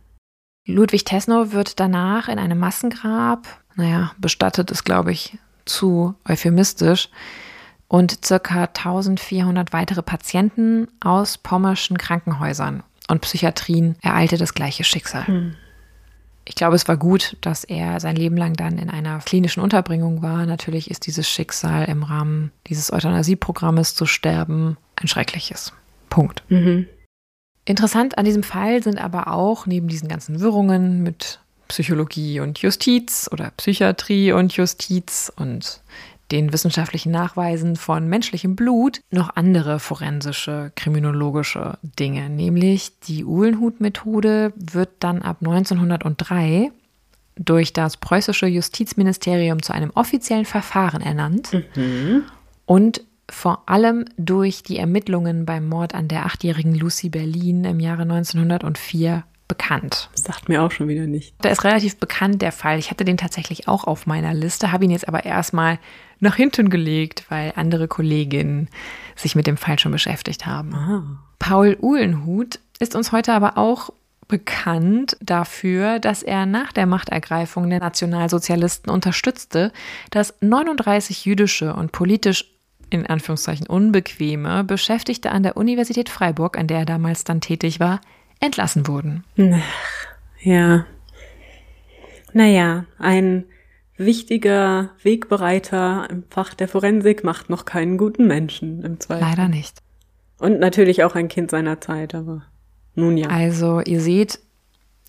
Ludwig Tesno wird danach in einem Massengrab, naja, bestattet ist, glaube ich, zu euphemistisch, und circa 1400 weitere Patienten aus pommerschen Krankenhäusern und Psychiatrien ereilte das gleiche Schicksal. Mhm ich glaube, es war gut, dass er sein Leben lang dann in einer klinischen Unterbringung war. Natürlich ist dieses Schicksal im Rahmen dieses Euthanasieprogrammes zu sterben ein schreckliches. Punkt. Mhm. Interessant an diesem Fall sind aber auch neben diesen ganzen Wirrungen mit Psychologie und Justiz oder Psychiatrie und Justiz und den wissenschaftlichen Nachweisen von menschlichem Blut noch andere forensische, kriminologische Dinge. Nämlich die Uhlenhut-Methode wird dann ab 1903 durch das preußische Justizministerium zu einem offiziellen Verfahren ernannt mhm. und vor allem durch die Ermittlungen beim Mord an der achtjährigen Lucy Berlin im Jahre 1904 bekannt. Das sagt mir auch schon wieder nicht. Der ist relativ bekannt, der Fall. Ich hatte den tatsächlich auch auf meiner Liste, habe ihn jetzt aber erstmal nach hinten gelegt, weil andere Kolleginnen sich mit dem Fall schon beschäftigt haben. Ah. Paul Uhlenhuth ist uns heute aber auch bekannt dafür, dass er nach der Machtergreifung der Nationalsozialisten unterstützte, dass 39 jüdische und politisch in Anführungszeichen unbequeme Beschäftigte an der Universität Freiburg, an der er damals dann tätig war, entlassen wurden. Ja. Naja, ein wichtiger Wegbereiter im Fach der Forensik macht noch keinen guten Menschen im Zweifel. Leider nicht. Und natürlich auch ein Kind seiner Zeit, aber nun ja. Also ihr seht,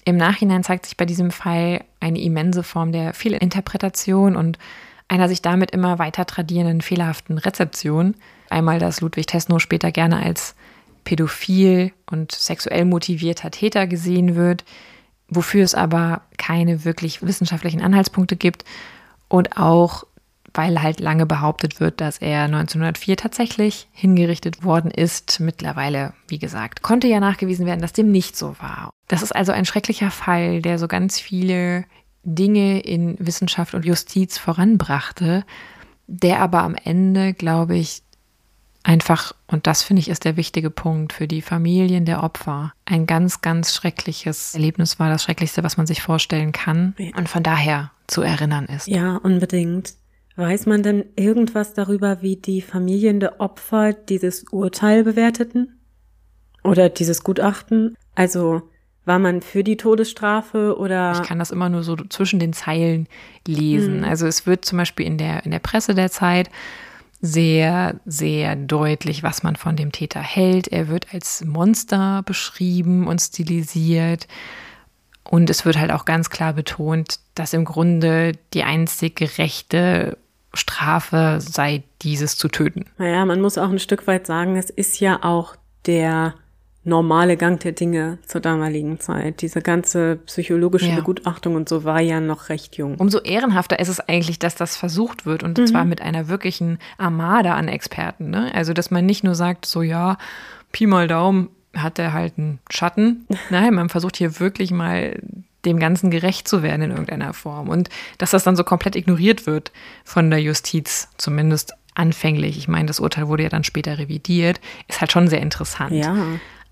im Nachhinein zeigt sich bei diesem Fall eine immense Form der Fehlinterpretation und einer sich damit immer weiter tradierenden fehlerhaften Rezeption. Einmal, dass Ludwig Tesno später gerne als pädophil und sexuell motivierter Täter gesehen wird, wofür es aber keine wirklich wissenschaftlichen Anhaltspunkte gibt und auch weil halt lange behauptet wird, dass er 1904 tatsächlich hingerichtet worden ist. Mittlerweile, wie gesagt, konnte ja nachgewiesen werden, dass dem nicht so war. Das ist also ein schrecklicher Fall, der so ganz viele Dinge in Wissenschaft und Justiz voranbrachte, der aber am Ende, glaube ich, einfach, und das finde ich ist der wichtige Punkt für die Familien der Opfer, ein ganz, ganz schreckliches Erlebnis war, das Schrecklichste, was man sich vorstellen kann und von daher zu erinnern ist. Ja, unbedingt. Weiß man denn irgendwas darüber, wie die Familien der Opfer dieses Urteil bewerteten? Oder dieses Gutachten? Also war man für die Todesstrafe oder? Ich kann das immer nur so zwischen den Zeilen lesen. Mhm. Also es wird zum Beispiel in der, in der Presse der Zeit sehr, sehr deutlich, was man von dem Täter hält. Er wird als Monster beschrieben und stilisiert. Und es wird halt auch ganz klar betont, dass im Grunde die einzig gerechte Strafe sei, dieses zu töten. Naja, man muss auch ein Stück weit sagen, es ist ja auch der normale Gang der Dinge zur damaligen Zeit. Diese ganze psychologische ja. Begutachtung und so war ja noch recht jung. Umso ehrenhafter ist es eigentlich, dass das versucht wird und mhm. zwar mit einer wirklichen Armada an Experten. Ne? Also, dass man nicht nur sagt, so ja, Pi mal Daumen hat er halt einen Schatten. Nein, man versucht hier wirklich mal dem Ganzen gerecht zu werden in irgendeiner Form. Und dass das dann so komplett ignoriert wird von der Justiz, zumindest anfänglich. Ich meine, das Urteil wurde ja dann später revidiert, ist halt schon sehr interessant. Ja.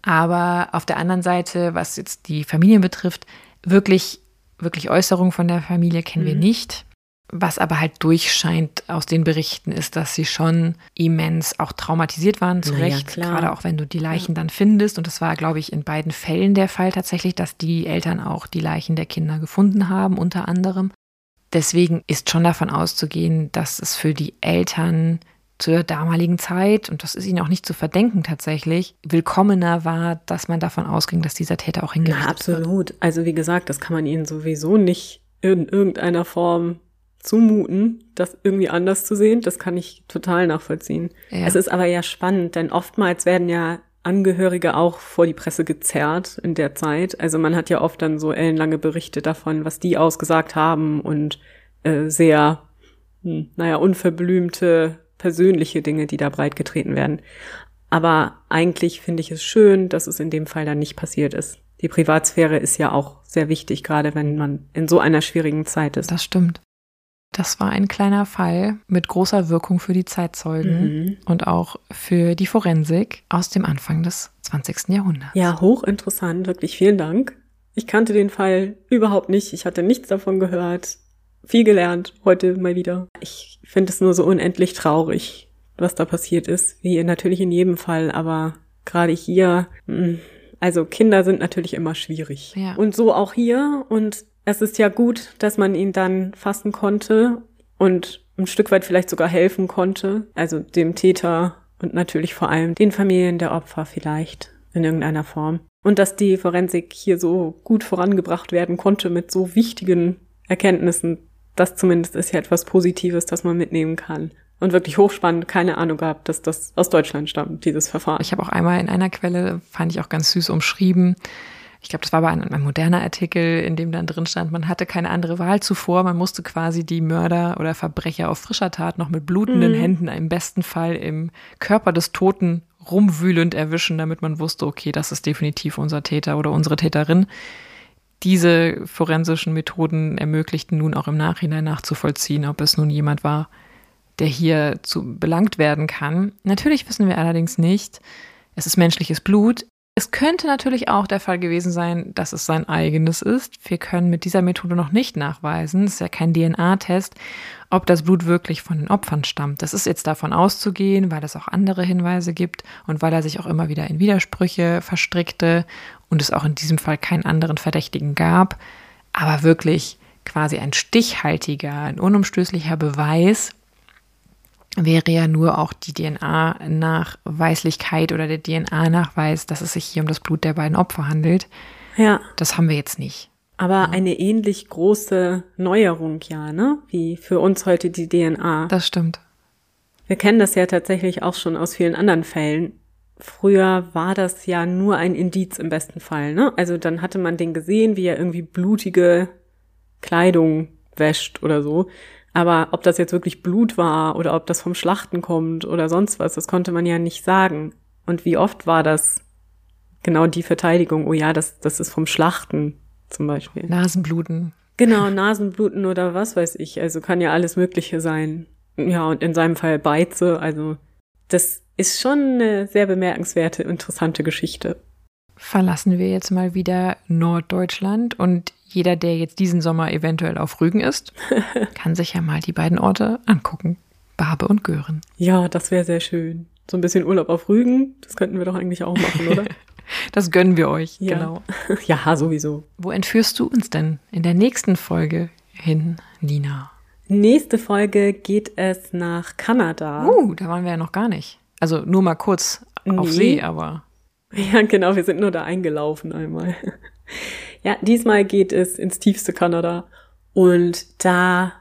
Aber auf der anderen Seite, was jetzt die Familien betrifft, wirklich, wirklich Äußerungen von der Familie kennen mhm. wir nicht. Was aber halt durchscheint aus den Berichten ist, dass sie schon immens auch traumatisiert waren, zu Recht. Ja, gerade auch wenn du die Leichen ja. dann findest. Und das war, glaube ich, in beiden Fällen der Fall tatsächlich, dass die Eltern auch die Leichen der Kinder gefunden haben, unter anderem. Deswegen ist schon davon auszugehen, dass es für die Eltern zur damaligen Zeit, und das ist ihnen auch nicht zu verdenken tatsächlich, willkommener war, dass man davon ausging, dass dieser Täter auch hingerichtet ja, absolut. Wird. Also wie gesagt, das kann man ihnen sowieso nicht in irgendeiner Form zumuten, das irgendwie anders zu sehen. Das kann ich total nachvollziehen. Ja. Es ist aber ja spannend, denn oftmals werden ja Angehörige auch vor die Presse gezerrt in der Zeit. Also man hat ja oft dann so ellenlange Berichte davon, was die ausgesagt haben und äh, sehr, hm, naja, unverblümte persönliche Dinge, die da breitgetreten werden. Aber eigentlich finde ich es schön, dass es in dem Fall dann nicht passiert ist. Die Privatsphäre ist ja auch sehr wichtig, gerade wenn man in so einer schwierigen Zeit ist. Das stimmt. Das war ein kleiner Fall mit großer Wirkung für die Zeitzeugen mhm. und auch für die Forensik aus dem Anfang des 20. Jahrhunderts. Ja, hochinteressant, wirklich vielen Dank. Ich kannte den Fall überhaupt nicht. Ich hatte nichts davon gehört viel gelernt heute mal wieder. Ich finde es nur so unendlich traurig, was da passiert ist, wie natürlich in jedem Fall, aber gerade hier, hm, also Kinder sind natürlich immer schwierig. Ja. Und so auch hier und es ist ja gut, dass man ihn dann fassen konnte und ein Stück weit vielleicht sogar helfen konnte, also dem Täter und natürlich vor allem den Familien der Opfer vielleicht in irgendeiner Form. Und dass die Forensik hier so gut vorangebracht werden konnte mit so wichtigen Erkenntnissen, das zumindest ist ja etwas Positives, das man mitnehmen kann. Und wirklich hochspannend, keine Ahnung gehabt, dass das aus Deutschland stammt, dieses Verfahren. Ich habe auch einmal in einer Quelle, fand ich auch ganz süß umschrieben, ich glaube, das war aber ein, ein, moderner Artikel, in dem dann drin stand, man hatte keine andere Wahl zuvor, man musste quasi die Mörder oder Verbrecher auf frischer Tat noch mit blutenden mhm. Händen, im besten Fall im Körper des Toten rumwühlend erwischen, damit man wusste, okay, das ist definitiv unser Täter oder unsere Täterin diese forensischen Methoden ermöglichten nun auch im Nachhinein nachzuvollziehen, ob es nun jemand war, der hier zu belangt werden kann. Natürlich wissen wir allerdings nicht, es ist menschliches Blut. Es könnte natürlich auch der Fall gewesen sein, dass es sein eigenes ist. Wir können mit dieser Methode noch nicht nachweisen, es ist ja kein DNA-Test, ob das Blut wirklich von den Opfern stammt. Das ist jetzt davon auszugehen, weil es auch andere Hinweise gibt und weil er sich auch immer wieder in Widersprüche verstrickte und es auch in diesem Fall keinen anderen Verdächtigen gab. Aber wirklich quasi ein stichhaltiger, ein unumstößlicher Beweis wäre ja nur auch die DNA-Nachweislichkeit oder der DNA-Nachweis, dass es sich hier um das Blut der beiden Opfer handelt. Ja. Das haben wir jetzt nicht. Aber ja. eine ähnlich große Neuerung ja, ne? Wie für uns heute die DNA. Das stimmt. Wir kennen das ja tatsächlich auch schon aus vielen anderen Fällen. Früher war das ja nur ein Indiz im besten Fall, ne? Also dann hatte man den gesehen, wie er irgendwie blutige Kleidung wäscht oder so. Aber ob das jetzt wirklich Blut war oder ob das vom Schlachten kommt oder sonst was, das konnte man ja nicht sagen. Und wie oft war das genau die Verteidigung? Oh ja, das, das ist vom Schlachten zum Beispiel. Nasenbluten. Genau, Nasenbluten oder was weiß ich. Also kann ja alles Mögliche sein. Ja, und in seinem Fall Beize. Also das ist schon eine sehr bemerkenswerte, interessante Geschichte. Verlassen wir jetzt mal wieder Norddeutschland und jeder, der jetzt diesen Sommer eventuell auf Rügen ist, kann sich ja mal die beiden Orte angucken. Barbe und Gören. Ja, das wäre sehr schön. So ein bisschen Urlaub auf Rügen, das könnten wir doch eigentlich auch machen, oder? das gönnen wir euch, ja. genau. Ja, sowieso. Wo entführst du uns denn in der nächsten Folge hin, Nina? Nächste Folge geht es nach Kanada. Uh, da waren wir ja noch gar nicht. Also nur mal kurz auf nee. See, aber. Ja, genau, wir sind nur da eingelaufen einmal. Ja, diesmal geht es ins tiefste Kanada und da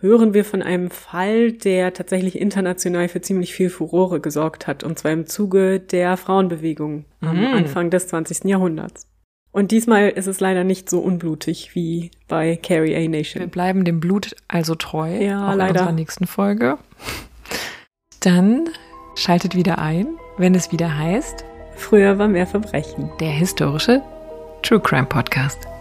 hören wir von einem Fall, der tatsächlich international für ziemlich viel Furore gesorgt hat, und zwar im Zuge der Frauenbewegung am mm. Anfang des 20. Jahrhunderts. Und diesmal ist es leider nicht so unblutig wie bei Carrie A Nation. Wir bleiben dem Blut also treu. Ja, auch leider. In unserer nächsten Folge. Dann schaltet wieder ein, wenn es wieder heißt. Früher war mehr Verbrechen. Der historische True Crime Podcast.